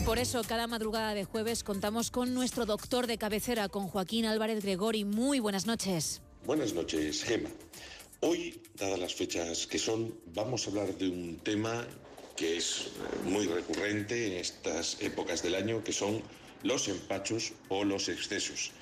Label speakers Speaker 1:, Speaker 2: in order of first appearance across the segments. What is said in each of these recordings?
Speaker 1: Y por eso cada madrugada de jueves contamos con nuestro doctor de cabecera, con Joaquín Álvarez Gregori. Muy buenas noches.
Speaker 2: Buenas noches, Gema. Hoy, dadas las fechas que son, vamos a hablar de un tema que es eh, muy recurrente en estas épocas del año, que son los empachos o los excesos.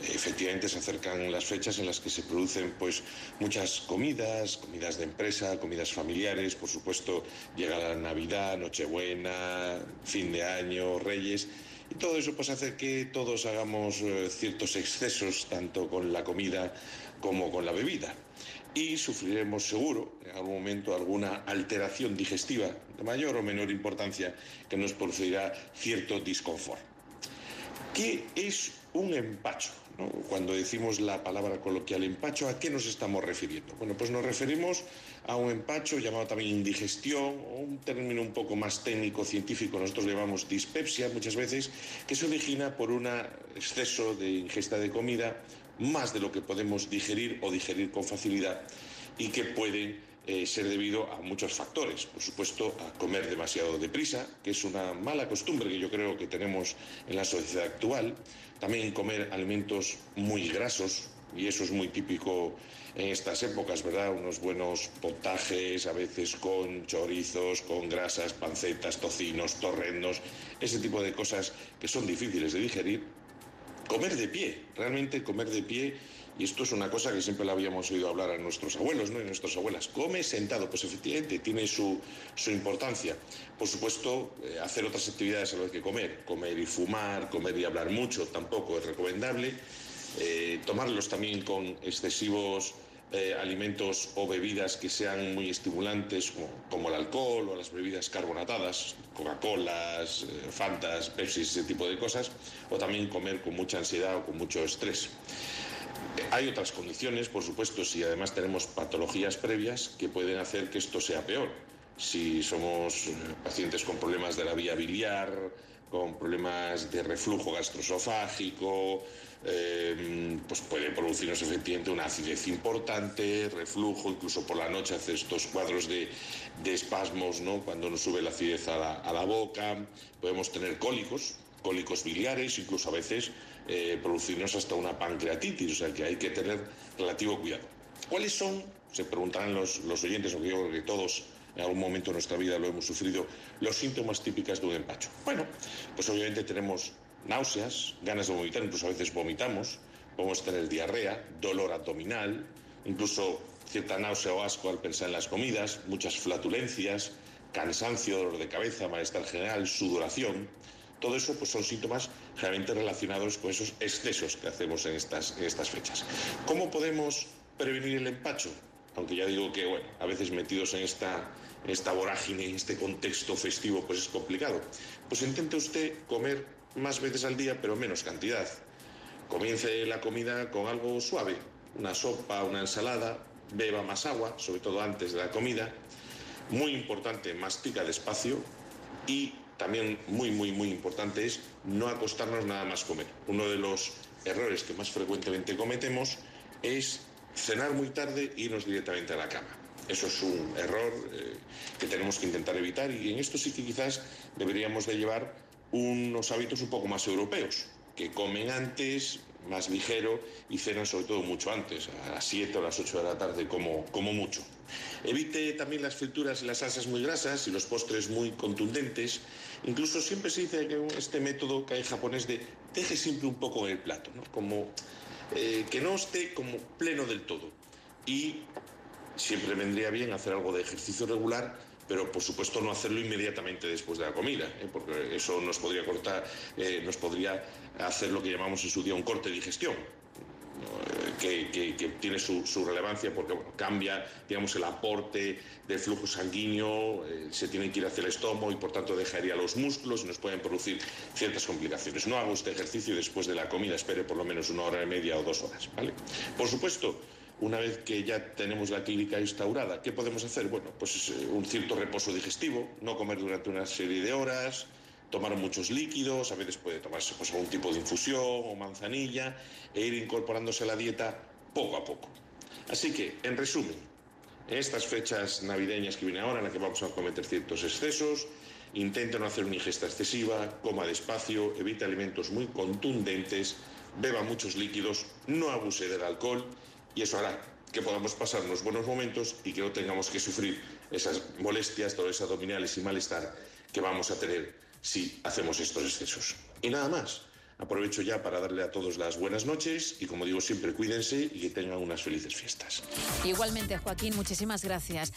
Speaker 2: Efectivamente se acercan las fechas en las que se producen pues muchas comidas, comidas de empresa, comidas familiares, por supuesto llega la Navidad, Nochebuena, fin de año, Reyes y todo eso pues hace que todos hagamos eh, ciertos excesos tanto con la comida como con la bebida y sufriremos seguro en algún momento alguna alteración digestiva de mayor o menor importancia que nos producirá cierto disconfort. ¿Qué es un empacho? Cuando decimos la palabra coloquial empacho, ¿a qué nos estamos refiriendo? Bueno, pues nos referimos a un empacho llamado también indigestión, un término un poco más técnico, científico, nosotros llamamos dispepsia muchas veces, que se origina por un exceso de ingesta de comida, más de lo que podemos digerir o digerir con facilidad, y que pueden eh, ser debido a muchos factores. Por supuesto, a comer demasiado deprisa, que es una mala costumbre que yo creo que tenemos en la sociedad actual. También comer alimentos muy grasos, y eso es muy típico en estas épocas, ¿verdad? Unos buenos potajes, a veces con chorizos, con grasas, pancetas, tocinos, torrendos, ese tipo de cosas que son difíciles de digerir. Comer de pie, realmente comer de pie y esto es una cosa que siempre le habíamos oído hablar a nuestros abuelos ¿no? y nuestras abuelas. Come sentado, pues efectivamente tiene su, importancia. Por supuesto, eh, hacer otras actividades a la vez que comer. Comer y fumar, comer y hablar mucho tampoco es recomendable. Eh, tomarlos también con excesivos eh, alimentos o bebidas que sean muy estimulantes, como, el alcohol o las bebidas carbonatadas, Coca-Colas, Fantas, Pepsi, ese tipo de cosas, o también comer con mucha ansiedad o con mucho estrés. Hay otras condiciones, por supuesto, si además tenemos patologías previas que pueden hacer que esto sea peor. Si somos eh, pacientes con problemas de la vía biliar, con problemas de reflujo gastroesofágico, eh, pues puede producirnos efectivamente una acidez importante, reflujo, incluso por la noche hace estos cuadros de, espasmos, ¿no? cuando nos sube la acidez a la boca, podemos tener cólicos, cólicos biliares, incluso a veces eh, producirnos hasta una pancreatitis, o sea que hay que tener relativo cuidado. ¿Cuáles son, se preguntarán los, oyentes, porque yo creo que todos en algún momento de nuestra vida lo hemos sufrido, los síntomas típicos de un empacho? Bueno, pues obviamente tenemos náuseas, ganas de vomitar, incluso a veces vomitamos, podemos tener diarrea, dolor abdominal, incluso cierta náusea o asco al pensar en las comidas, muchas flatulencias, cansancio, dolor de cabeza, malestar general, sudoración. Todo eso pues, son síntomas realmente relacionados con esos excesos que hacemos en estas, estas fechas. ¿Cómo podemos prevenir el empacho? Aunque ya digo que, bueno, a veces metidos en esta, esta vorágine, en este contexto festivo, pues es complicado. Pues intente usted comer más veces al día, pero menos cantidad. Comience la comida con algo suave, una sopa, una ensalada, beba más agua, sobre todo antes de la comida. Muy importante, mastica despacio y también muy, muy, muy importante es no acostarnos nada más comer. Uno de los errores que más frecuentemente cometemos es cenar muy tarde e irnos directamente a la cama. Eso es un error eh, que tenemos que intentar evitar y en esto sí que quizás deberíamos de llevar unos hábitos un poco más europeos, que comen antes, más ligero y cenan sobre todo mucho antes, a las 7 o las 8 de la tarde como, como mucho. Evite también las frituras y las salsas muy grasas y los postres muy contundentes. Incluso siempre se dice que este método que hay japonés de deje siempre un poco en el plato, como eh, que no esté como pleno del todo. Y siempre vendría bien hacer algo de ejercicio regular pero por supuesto no hacerlo inmediatamente después de la comida, ¿eh? porque eso nos podría cortar, eh, nos podría hacer lo que llamamos en su día un corte de digestión. Que, tiene su, relevancia porque cambia digamos, el aporte del flujo sanguíneo, eh, se tiene que ir hacia el estómago y por tanto dejaría los músculos y nos pueden producir ciertas complicaciones. No haga usted ejercicio después de la comida, espere por lo menos una hora y media o dos horas. ¿vale? Por supuesto, una vez que ya tenemos la clínica instaurada, ¿qué podemos hacer? Bueno, pues eh, un cierto reposo digestivo, no comer durante una serie de horas, tomar muchos líquidos, a veces puede tomarse pues, algún tipo de infusión o manzanilla e ir incorporándose a la dieta poco a poco. Así que, en resumen, En estas fechas navideñas que vienen ahora, en las que vamos a cometer ciertos excesos, intenta no hacer una ingesta excesiva, coma despacio, evite alimentos muy contundentes, beba muchos líquidos, no abuse del alcohol y eso hará que podamos pasar unos buenos momentos y que no tengamos que sufrir esas molestias, dolores abdominales y malestar que vamos a tener si hacemos estos excesos. Y nada más. Aprovecho ya para darle a todos las buenas noches y como digo siempre cuídense y que tengan unas felices fiestas.
Speaker 1: Igualmente Joaquín, muchísimas gracias.